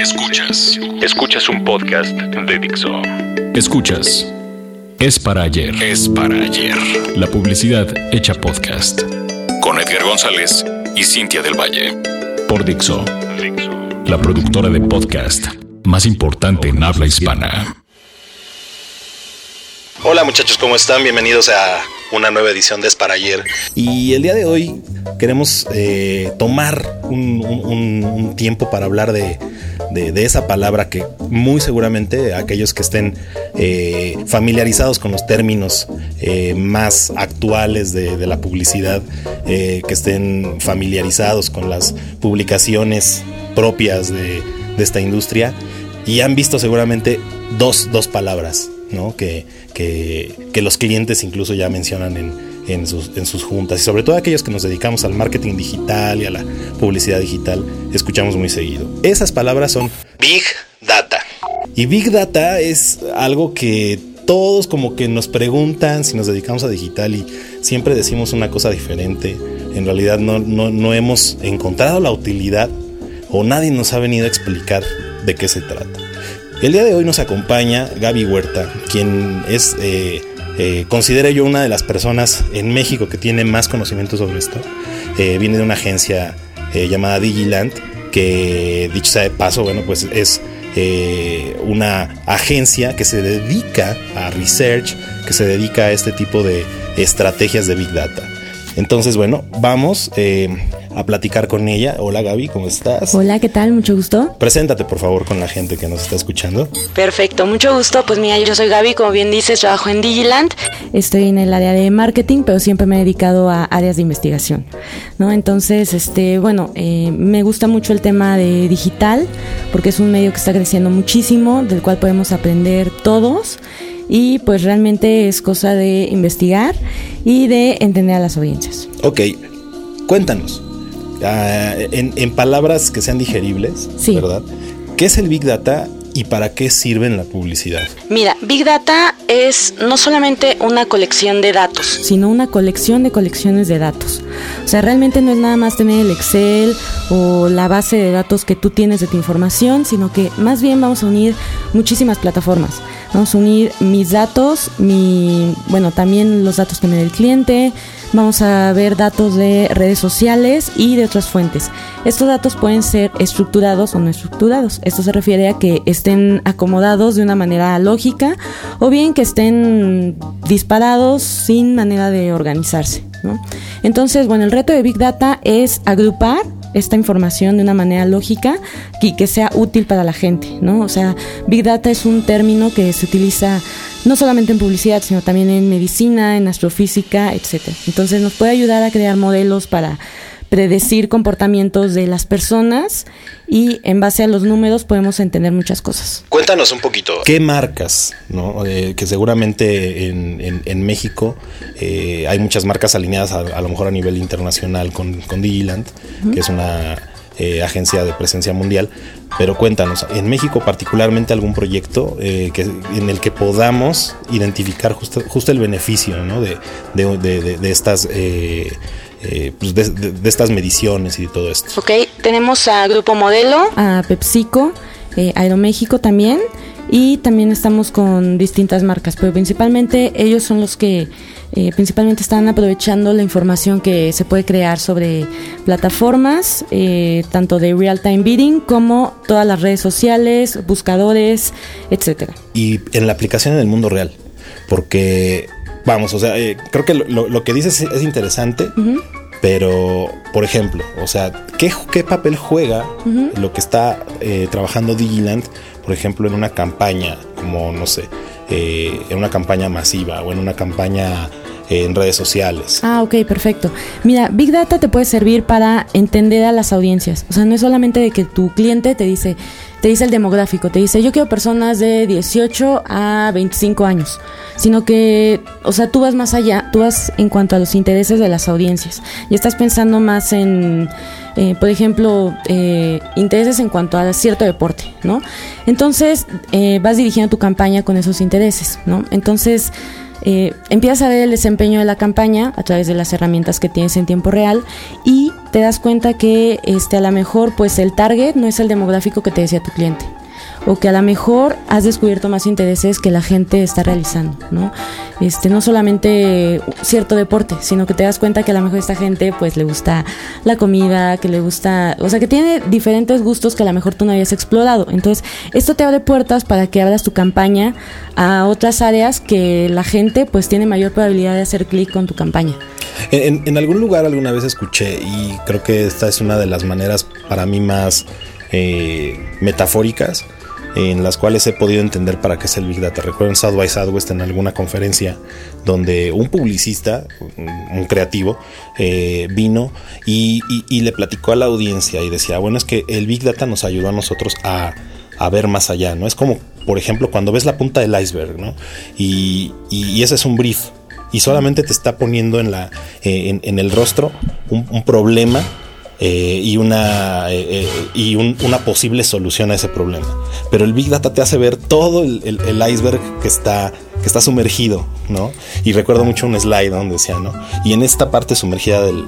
Escuchas. Escuchas un podcast de Dixo. Escuchas. Es para ayer. Es para ayer. La publicidad hecha podcast. Con Edgar González y Cintia del Valle. Por Dixo. La productora de podcast más importante en habla hispana. Hola muchachos, ¿cómo están? Bienvenidos a una nueva edición de Es para ayer. Y el día de hoy queremos eh, tomar un, tiempo para hablar de, de- esa palabra que muy seguramente aquellos que estén eh, familiarizados con los términos eh, más actuales de, la publicidad, que estén familiarizados con las publicaciones propias de, de esta industria y han visto seguramente dos, dos palabras ¿no? que, que, que los clientes incluso ya mencionan en, en sus, en sus juntas y sobre todo aquellos que nos dedicamos al marketing digital y a la publicidad digital, escuchamos muy seguido. Esas palabras son Big Data. Y Big Data es algo que todos como que nos preguntan si nos dedicamos a digital y siempre decimos una cosa diferente. En realidad no, no, no hemos encontrado la utilidad o nadie nos ha venido a explicar de qué se trata. El día de hoy nos acompaña Gaby Huerta, quien es, eh, eh, considero yo, una de las personas en México que tiene más conocimiento sobre esto. Eh, viene de una agencia eh, llamada Digiland, que dicho sea de paso, bueno, pues es una agencia que se dedica a research, que se dedica a este tipo de estrategias de Big Data. Entonces, bueno, vamos eh, a platicar con ella. Hola Gaby, ¿cómo estás? Hola, ¿qué tal? Mucho gusto. Preséntate por favor con la gente que nos está escuchando. Perfecto, mucho gusto. Pues mira, yo soy Gaby, como bien dices, trabajo en Digiland. Estoy en el área de marketing, pero siempre me he dedicado a áreas de investigación, ¿no? Entonces, este, bueno, eh, me gusta mucho el tema de digital, porque es un medio que está creciendo muchísimo, del cual podemos aprender todos. Y pues realmente es cosa de investigar y de entender a las audiencias. Ok, cuéntanos. ah, en, en palabras que sean digeribles, Sí. ¿verdad? ¿Qué es el Big Data y para qué sirve en la publicidad? Mira, Big Data es no solamente una colección de datos. sino una colección de colecciones de datos. O sea, realmente no es nada más tener el Excel o la base de datos que tú tienes de tu información, sino que más bien vamos a unir muchísimas plataformas. Vamos a unir mis datos, mi, bueno, también los datos que me dé el cliente, vamos a ver datos de redes sociales y de otras fuentes. Estos datos pueden ser estructurados o no estructurados. Esto se refiere a que estén acomodados de una manera lógica o bien que estén disparados sin manera de organizarse. ¿no? Entonces, bueno, el reto de Big Data es agrupar esta información de una manera lógica y que sea útil para la gente, ¿no? O sea, Big Data es un término que se utiliza no solamente en publicidad, sino también en medicina, en astrofísica, etcétera. Entonces nos puede ayudar a crear modelos para predecir comportamientos de las personas y en base a los números podemos entender muchas cosas. Cuéntanos un poquito. ¿Qué marcas, no? Eh, que seguramente en, en- en México eh, hay muchas marcas alineadas a, a lo mejor a nivel internacional con, con Digiland, que es una eh, agencia de presencia mundial. Pero cuéntanos, en México particularmente algún proyecto eh, que, en el que podamos identificar justo, justo el beneficio ¿no? de, de- de- de- de estas... eh, eh, pues de, de- de estas mediciones y de todo esto. ¿Ok? Tenemos a Grupo Modelo. a PepsiCo, eh, Aeroméxico también, y también estamos con distintas marcas, pero principalmente ellos son los que eh, principalmente están aprovechando la información que se puede crear sobre plataformas, eh, tanto de real-time bidding como todas las redes sociales, buscadores, etcétera. y en la aplicación en el mundo real. Porque, vamos, o sea, eh, creo que lo, que dices es, es interesante, pero, por ejemplo, o sea, ¿qué, qué papel juega lo que está eh, trabajando Digiland, por ejemplo, en una campaña, como, no sé, eh, en una campaña masiva o en una campaña en redes sociales? Ah, ok, perfecto. Mira, Big Data te puede servir para entender a las audiencias. O sea, no es solamente de que tu cliente te dice, te dice el demográfico, te dice, yo quiero personas de 18 a 25 años, sino que, o sea, tú vas más allá, tú vas en cuanto a los intereses de las audiencias. Y estás pensando más en, eh, por ejemplo, eh, intereses en cuanto a cierto deporte, ¿no? Entonces, eh, vas dirigiendo tu campaña con esos intereses, ¿no? Entonces, eh, empiezas a ver el desempeño de la campaña a través de las herramientas que tienes en tiempo real y te das cuenta que este, a lo mejor pues el target no es el demográfico que te decía tu cliente o que a lo mejor has descubierto más intereses que la gente está realizando, ¿no? Este, no solamente cierto deporte, sino que te das cuenta que a lo mejor esta gente pues le gusta la comida, que le gusta, o sea, que tiene diferentes gustos que a lo mejor tú no habías explorado. Entonces, esto te abre puertas para que abras tu campaña a otras áreas que la gente pues tiene mayor probabilidad de hacer clic con tu campaña. En, en, algún lugar alguna vez escuché y creo que esta es una de las maneras para mí más eh, metafóricas en las cuales he podido entender para qué es el Big Data. Recuerdo en South by Southwest en alguna conferencia donde un publicista, un creativo, eh, vino y, le platicó a la audiencia y decía, bueno, es que el Big Data nos ayudó a nosotros a, ver más allá, ¿no? Es como, por ejemplo, cuando ves la punta del iceberg, ¿no? Y, ese es un brief. Y solamente te está poniendo en, la, eh, en, el rostro un problema eh, y, una, eh, eh, y una posible solución a ese problema. Pero el Big Data te hace ver todo el iceberg que está que está sumergido, ¿no? Y recuerdo mucho un slide donde decía, ¿no? Y en esta parte sumergida del,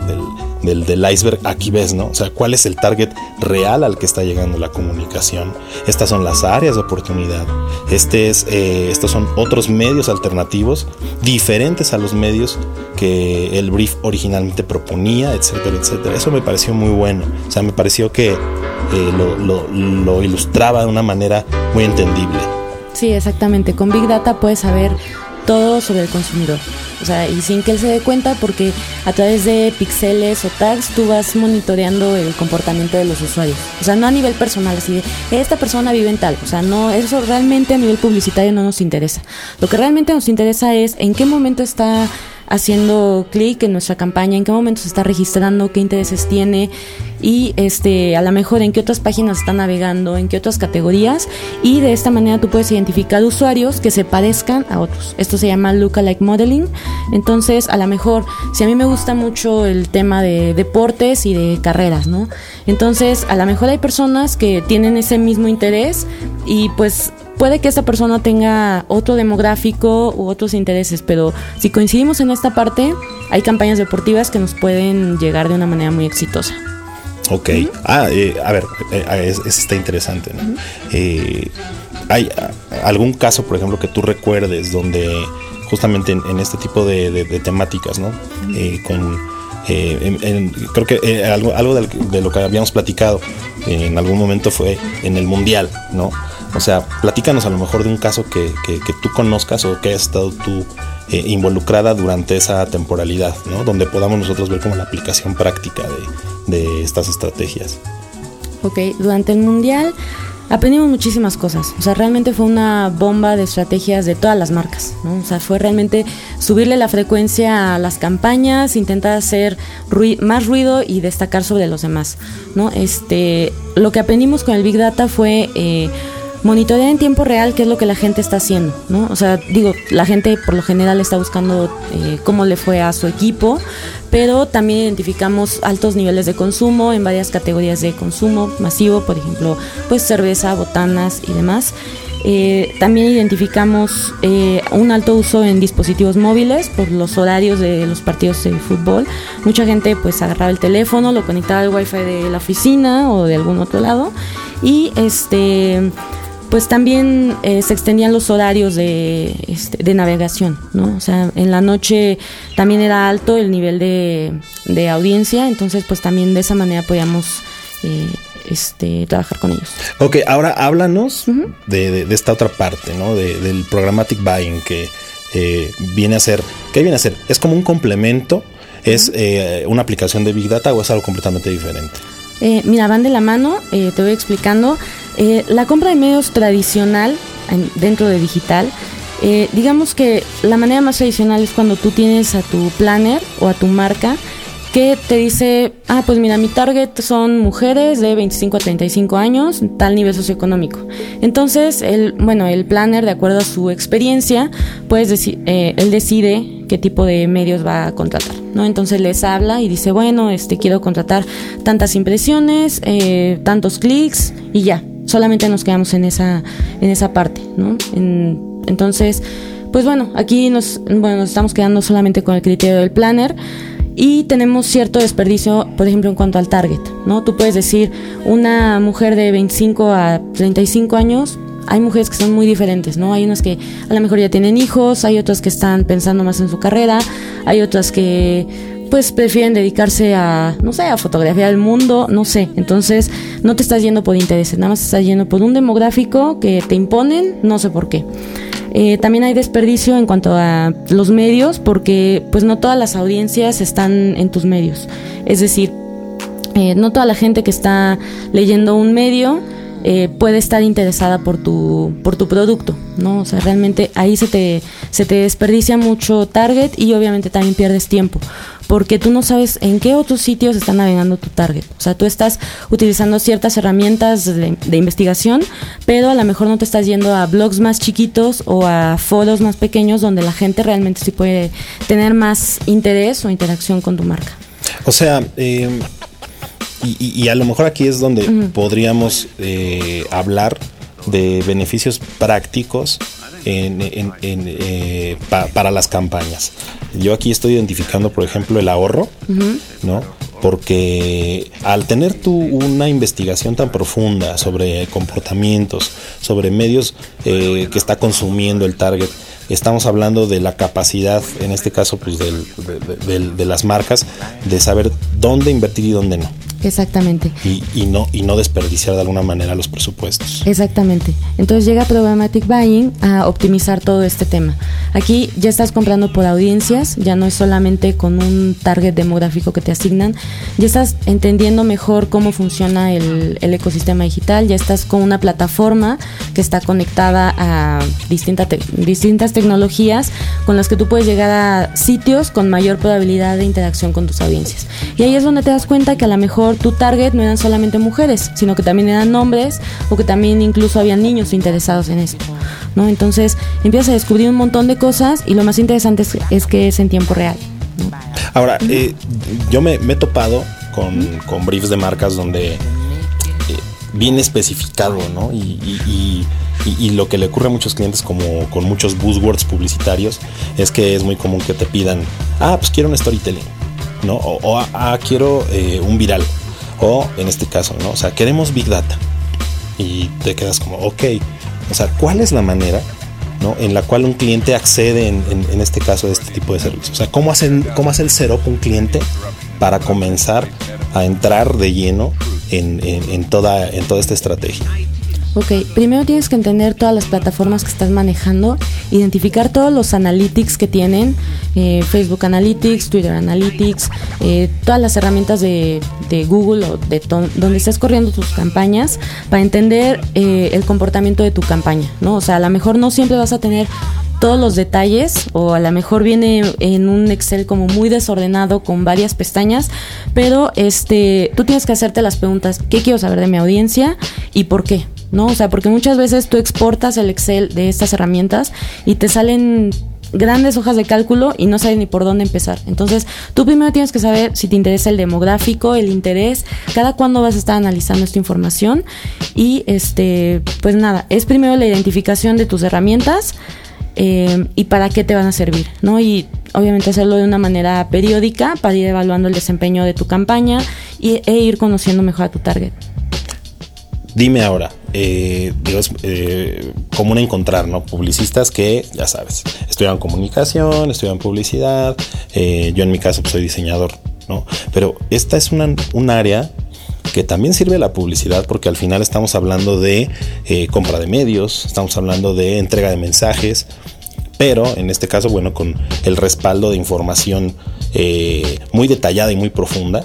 del, iceberg, aquí ves, ¿no? O sea, cuál es el target real al que está llegando la comunicación. Estas son las áreas de oportunidad. Este es, eh, estos son otros medios alternativos, diferentes a los medios que el brief originalmente proponía, etcétera, etcétera. Eso me pareció muy bueno. O sea, me pareció que eh, lo, lo ilustraba de una manera muy entendible. Sí, exactamente. Con Big Data puedes saber todo sobre el consumidor. O sea, y sin que él se dé cuenta porque a través de pixeles o tags tú vas monitoreando el comportamiento de los usuarios. O sea, no a nivel personal, así de, esta persona vive en tal. O sea, no, eso realmente a nivel publicitario no nos interesa. Lo que realmente nos interesa es en qué momento está haciendo clic en nuestra campaña, en qué momento se está registrando, qué intereses tiene y este a lo mejor en qué otras páginas está navegando, en qué otras categorías y de esta manera tú puedes identificar usuarios que se parezcan a otros. Esto se llama lookalike modeling. Entonces, a lo mejor si a mí me gusta mucho el tema de deportes y de carreras, ¿no? Entonces, a lo mejor hay personas que tienen ese mismo interés y pues puede que esta persona tenga otro demográfico u otros intereses, pero si coincidimos en esta parte, hay campañas deportivas que nos pueden llegar de una manera muy exitosa. Ok. Ah, eh, a ver, eh, eso está interesante. ¿no? Eh, ¿Hay algún caso, por ejemplo, que tú recuerdes donde justamente en, este tipo de, temáticas, ¿no? con, creo que algo, algo de, de, lo que habíamos platicado en algún momento fue en el Mundial, ¿no? O sea, platícanos a lo mejor de un caso que, que, tú conozcas o que hayas estado tú eh, involucrada durante esa temporalidad, ¿no? Donde podamos nosotros ver como la aplicación práctica de, de estas estrategias. Ok, durante el Mundial aprendimos muchísimas cosas. O sea, realmente fue una bomba de estrategias de todas las marcas. ¿no? O sea, fue realmente subirle la frecuencia a las campañas, intentar hacer más ruido y destacar sobre los demás. ¿no? Este, lo que aprendimos con el Big Data fue eh, monitorear en tiempo real qué es lo que la gente está haciendo, ¿no? O sea, digo, la gente por lo general está buscando eh, cómo le fue a su equipo, pero también identificamos altos niveles de consumo en varias categorías de consumo masivo, por ejemplo, pues cerveza, botanas y demás. Eh, también identificamos eh, un alto uso en dispositivos móviles por los horarios de los partidos de fútbol. Mucha gente pues agarraba el teléfono, lo conectaba al wifi de la oficina o de algún otro lado y este pues también eh, se extendían los horarios de, este, de navegación, ¿no? O sea, en la noche también era alto el nivel de, de audiencia, entonces pues también de esa manera podíamos eh, este, trabajar con ellos. Ok, ahora háblanos de, de, esta otra parte, ¿no? del programmatic buying que eh, viene a ser, ¿qué viene a ser? ¿Es como un complemento? ¿Es una aplicación de Big Data o es algo completamente diferente? mira, van de la mano, te voy explicando. Eh, la compra de medios tradicional dentro de digital, eh, digamos que la manera más tradicional es cuando tú tienes a tu planner o a tu marca que te dice, ah, pues mira, mi target son mujeres de 25 a 35 años, tal nivel socioeconómico. Entonces, el, bueno, el planner, de acuerdo a su experiencia, pues eh, él decide qué tipo de medios va a contratar, ¿no? Entonces les habla y dice, bueno, este, quiero contratar tantas impresiones, tantos clics y ya, solamente nos quedamos en esa, en esa parte, ¿no? entonces, pues bueno, aquí nos, bueno, nos estamos quedando solamente con el criterio del planner y tenemos cierto desperdicio, por ejemplo, en cuanto al target, ¿no? Tú puedes decir, una mujer de 25 a 35 años, hay mujeres que son muy diferentes, ¿no? Hay unas que a lo mejor ya tienen hijos, hay otras que están pensando más en su carrera, hay otras que pues prefieren dedicarse a, no sé, a fotografiar el mundo, no sé. Entonces, no te estás yendo por intereses, nada más te estás yendo por un demográfico que te imponen, no sé por qué. Eh, también hay desperdicio en cuanto a los medios, porque pues no todas las audiencias están en tus medios. Es decir, eh, no toda la gente que está leyendo un medio eh, puede estar interesada por tu, por tu producto, ¿no? O sea, realmente ahí se te, se te desperdicia mucho target y obviamente también pierdes tiempo, porque tú no sabes en qué otros sitios está navegando tu target. O sea, tú estás utilizando ciertas herramientas de, investigación, pero a lo mejor no te estás yendo a blogs más chiquitos o a foros más pequeños donde la gente realmente sí puede tener más interés o interacción con tu marca. O sea, eh, y, a lo mejor aquí es donde podríamos eh, hablar de beneficios prácticos eh, para las campañas. Yo aquí estoy identificando, por ejemplo, el ahorro, ¿no? Porque al tener tú una investigación tan profunda sobre comportamientos, sobre medios eh, que está consumiendo el target, estamos hablando de la capacidad, en este caso, pues de las marcas, de saber dónde invertir y dónde no. Exactamente. Y, no, y no desperdiciar de alguna manera los presupuestos. Exactamente. Entonces llega Programmatic Buying a optimizar todo este tema. Aquí ya estás comprando por audiencias, ya no es solamente con un target demográfico que te asignan, ya estás entendiendo mejor cómo funciona el, ecosistema digital, ya estás con una plataforma que está conectada a distintas distintas tecnologías con las que tú puedes llegar a sitios con mayor probabilidad de interacción con tus audiencias. Y ahí es donde te das cuenta que a lo mejor tu target no eran solamente mujeres, sino que también eran hombres o que también incluso había niños interesados en esto, ¿no? Entonces empiezas a descubrir un montón de cosas y lo más interesante es, que es en tiempo real. Ahora, eh, yo me, he topado con, briefs de marcas donde eh, viene especificado, ¿no? Y, lo que le ocurre a muchos clientes como con muchos buzzwords publicitarios es que es muy común que te pidan, ah, pues quiero un storytelling, ¿no? O, ah, quiero eh, un viral. O en este caso, ¿no? O sea, queremos Big Data. Y te quedas como, ok, o sea, ¿cuál es la manera ¿no? en la cual un cliente accede en, este caso a este tipo de servicios? O sea, ¿cómo, hacen, cómo hace el setup un cliente para comenzar a entrar de lleno en, en, toda, en toda esta estrategia? Ok, primero tienes que entender todas las plataformas que estás manejando, identificar todos los analytics que tienen, eh, Facebook Analytics, Twitter Analytics, eh, todas las herramientas de, Google o de donde estás corriendo tus campañas para entender eh, el comportamiento de tu campaña, ¿no? O sea, a lo mejor no siempre vas a tener todos los detalles o a lo mejor viene en un Excel como muy desordenado con varias pestañas, pero este tú tienes que hacerte las preguntas, ¿qué quiero saber de mi audiencia y por qué? ¿No? O sea, porque muchas veces tú exportas el Excel de estas herramientas y te salen grandes hojas de cálculo y no sabes ni por dónde empezar. Entonces, tú primero tienes que saber si te interesa el demográfico, el interés, cada cuándo vas a estar analizando esta información y este, pues nada, es primero la identificación de tus herramientas eh, y para qué te van a servir, ¿no? Y obviamente hacerlo de una manera periódica para ir evaluando el desempeño de tu campaña y, e ir conociendo mejor a tu target. Dime ahora, eh, digo, es eh, común encontrar, ¿no? Publicistas que, ya sabes, estudian comunicación, estudian publicidad, eh, yo en mi caso pues, soy diseñador, ¿no? Pero esta es una, un área que también sirve la publicidad porque al final estamos hablando de eh, compra de medios, estamos hablando de entrega de mensajes, pero en este caso, bueno, con el respaldo de información muy detallada y muy profunda.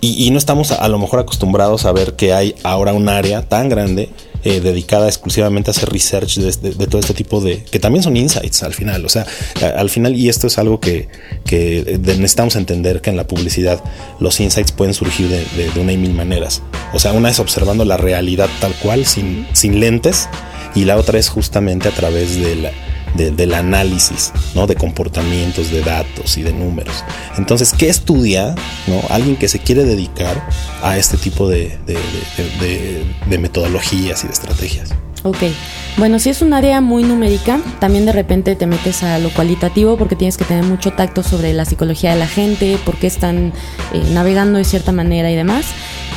Y, no estamos a, lo mejor acostumbrados a ver que hay ahora un área tan grande eh, dedicada exclusivamente a hacer research de, todo este tipo de que también son insights al final. O sea al final y esto es algo que, que necesitamos entender que en la publicidad los insights pueden surgir de, una y mil maneras. O sea una es observando la realidad tal cual sin, sin lentes y la otra es justamente a través de la del análisis ¿no? de comportamientos, de datos y de números. Entonces, ¿qué estudia ¿no? alguien que se quiere dedicar a este tipo de, de, metodologías y de estrategias? Ok, Bueno, si es un área muy numérica, también de repente te metes a lo cualitativo porque tienes que tener mucho tacto sobre la psicología de la gente, por qué están eh, navegando de cierta manera y demás.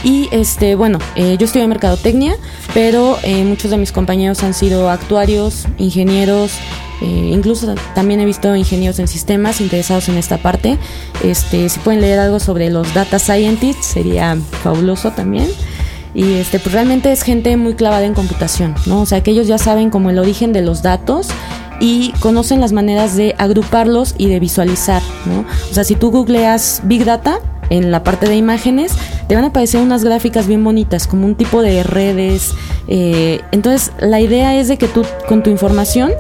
Y este, bueno, eh, yo en mercadotecnia, pero eh, muchos de mis compañeros han sido actuarios, ingenieros, incluso también he visto ingenieros en sistemas interesados en esta parte. Este, si pueden leer algo sobre los data scientists, sería fabuloso también y este pues realmente es gente muy clavada en computación, ¿no? O sea, que ellos ya saben como el origen de los datos y conocen las maneras de agruparlos y de visualizar, ¿no? O sea, si tú googleas Big Data en la parte de imágenes, te van a aparecer unas gráficas bien bonitas, como un tipo de redes. Eh, entonces, la idea es de que tú con tu información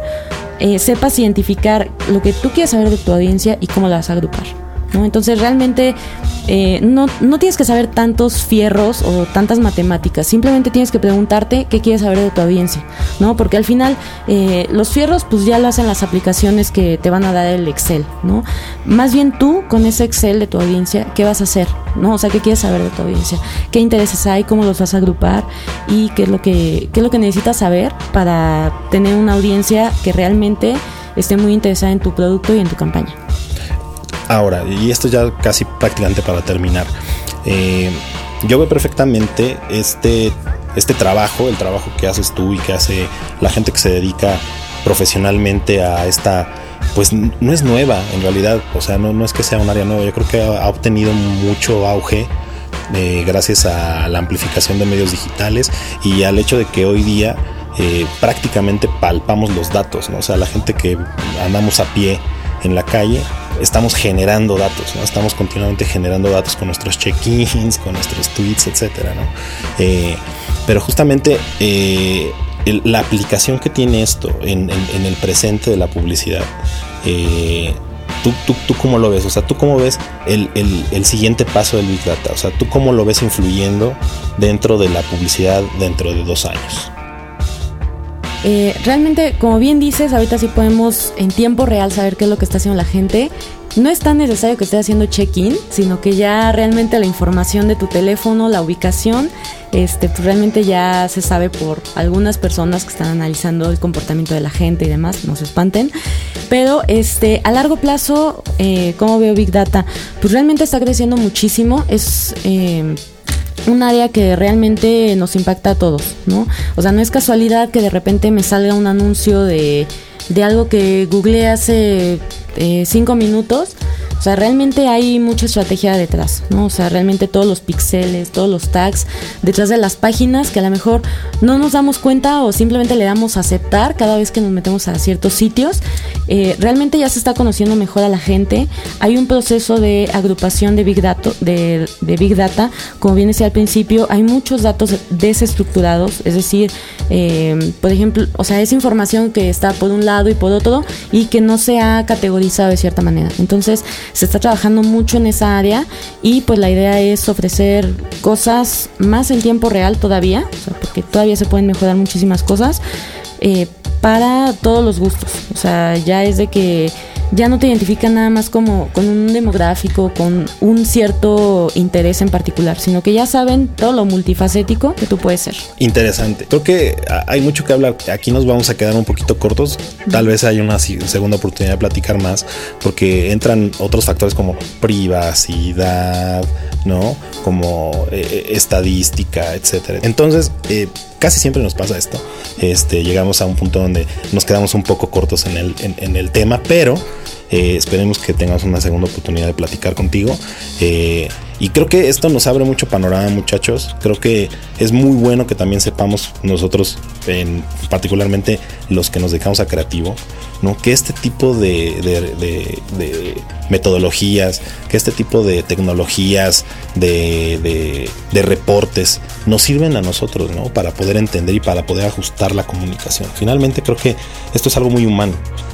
eh, sepas identificar lo que tú quieres saber de tu audiencia y cómo la vas a agrupar. ¿No? Entonces realmente eh, no, no, tienes que saber tantos fierros o tantas matemáticas, simplemente tienes que preguntarte qué quieres saber de tu audiencia, ¿no? Porque al final eh, los fierros pues ya lo hacen las aplicaciones que te van a dar el Excel, ¿no? Más bien tú con ese Excel de tu audiencia, ¿qué vas a hacer? ¿No? O sea, ¿qué quieres saber de tu audiencia? ¿Qué intereses hay? ¿Cómo los vas a agrupar? ¿Y qué es lo que, qué es lo que necesitas saber para tener una audiencia que realmente esté muy interesada en tu producto y en tu campaña? Ahora, y esto ya casi prácticamente para terminar, eh, yo veo perfectamente este, este trabajo, el trabajo que haces tú y que hace la gente que se dedica profesionalmente a esta, pues no es nueva en realidad, o sea, no, no es que sea un área nueva, yo creo que ha, obtenido mucho auge. Eh, gracias a la amplificación de medios digitales y al hecho de que hoy día eh, prácticamente palpamos los datos, ¿no? o sea, la gente que andamos a pie en la calle, estamos generando datos, ¿no? Estamos continuamente generando datos con nuestros check-ins, con nuestros tweets, etcétera, ¿no? Eh, pero justamente eh, la aplicación que tiene esto en, el presente de la publicidad, eh, ¿tú, tú, tú cómo lo ves? O sea, ¿tú cómo ves el, el, siguiente paso del Big Data? O sea, ¿tú cómo lo ves influyendo dentro de la publicidad dentro de dos años? Eh, realmente, como bien dices, ahorita sí podemos en tiempo real saber qué es lo que está haciendo la gente. No es tan necesario que esté haciendo check-in, sino que ya realmente la información de tu teléfono, la ubicación, este, pues realmente ya se sabe por algunas personas que están analizando el comportamiento de la gente y demás, no se espanten. Pero este, a largo plazo, eh, ¿cómo veo Big Data? Pues realmente está creciendo muchísimo. Es eh, un área que realmente nos impacta a todos, ¿no? O sea, no es casualidad que de repente me salga un anuncio de, de algo que googleé hace eh, cinco minutos o sea, realmente hay mucha estrategia detrás, ¿no? O sea, realmente todos los pixeles, todos los tags detrás de las páginas que a lo mejor no nos damos cuenta o simplemente le damos aceptar cada vez que nos metemos a ciertos sitios. Eh, realmente ya se está conociendo mejor a la gente. Hay un proceso de agrupación de Big Data, de, Big Data. Como bien decía al principio, hay muchos datos desestructurados, es decir, eh, por ejemplo, o sea, es información que está por un lado y por otro y que no se ha categorizado de cierta manera. Entonces, se está trabajando mucho en esa área y pues la idea es ofrecer cosas más en tiempo real todavía, porque todavía se pueden mejorar muchísimas cosas eh, para todos los gustos. O sea, ya es de que ya no te identifican nada más como con un demográfico, con un cierto interés en particular, sino que ya saben todo lo multifacético que tú puedes ser. Interesante. Creo que hay mucho que hablar. Aquí nos vamos a quedar un poquito cortos. Tal vez hay una segunda oportunidad de platicar más, porque entran otros factores como privacidad, ¿no? Como eh, eh, estadística, etcétera. Entonces, eh, casi siempre nos pasa esto. Este, llegamos a un punto donde nos quedamos un poco cortos en el, en el tema, pero eh, esperemos que tengas una segunda oportunidad de platicar contigo. Eh, y creo que esto nos abre mucho panorama, muchachos. Creo que es muy bueno que también sepamos nosotros, en, particularmente los que nos dedicamos a creativo, ¿no? que este tipo de, metodologías, que este tipo de tecnologías, de, reportes, nos sirven a nosotros ¿no? para poder entender y para poder ajustar la comunicación. Finalmente creo que esto es algo muy humano.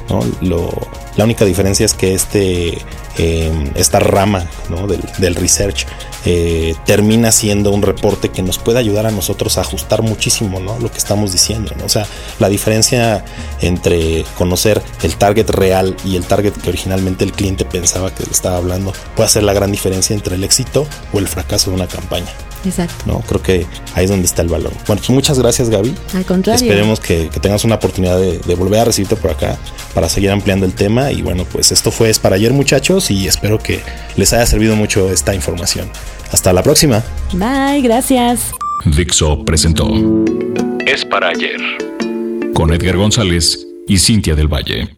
¿no? Lo, la única diferencia es que este, eh, esta rama del, research eh, termina siendo un reporte que nos puede ayudar a nosotros a ajustar muchísimo lo que estamos diciendo. O sea, la diferencia entre conocer el target real y el target que originalmente el cliente pensaba que estaba hablando puede hacer la gran diferencia entre el éxito o el fracaso de una campaña. Exacto. ¿no? Creo que ahí es donde está el valor. Bueno, pues muchas gracias Gaby. Al contrario. Esperemos que, tengas una oportunidad de, de, volver a recibirte por acá para seguir ampliando el tema. Y bueno, pues esto fue Es para ayer muchachos y espero que les haya servido mucho esta información. Hasta la próxima. Bye, gracias. Dixo presentó Es para ayer con Edgar González y Cintia del Valle.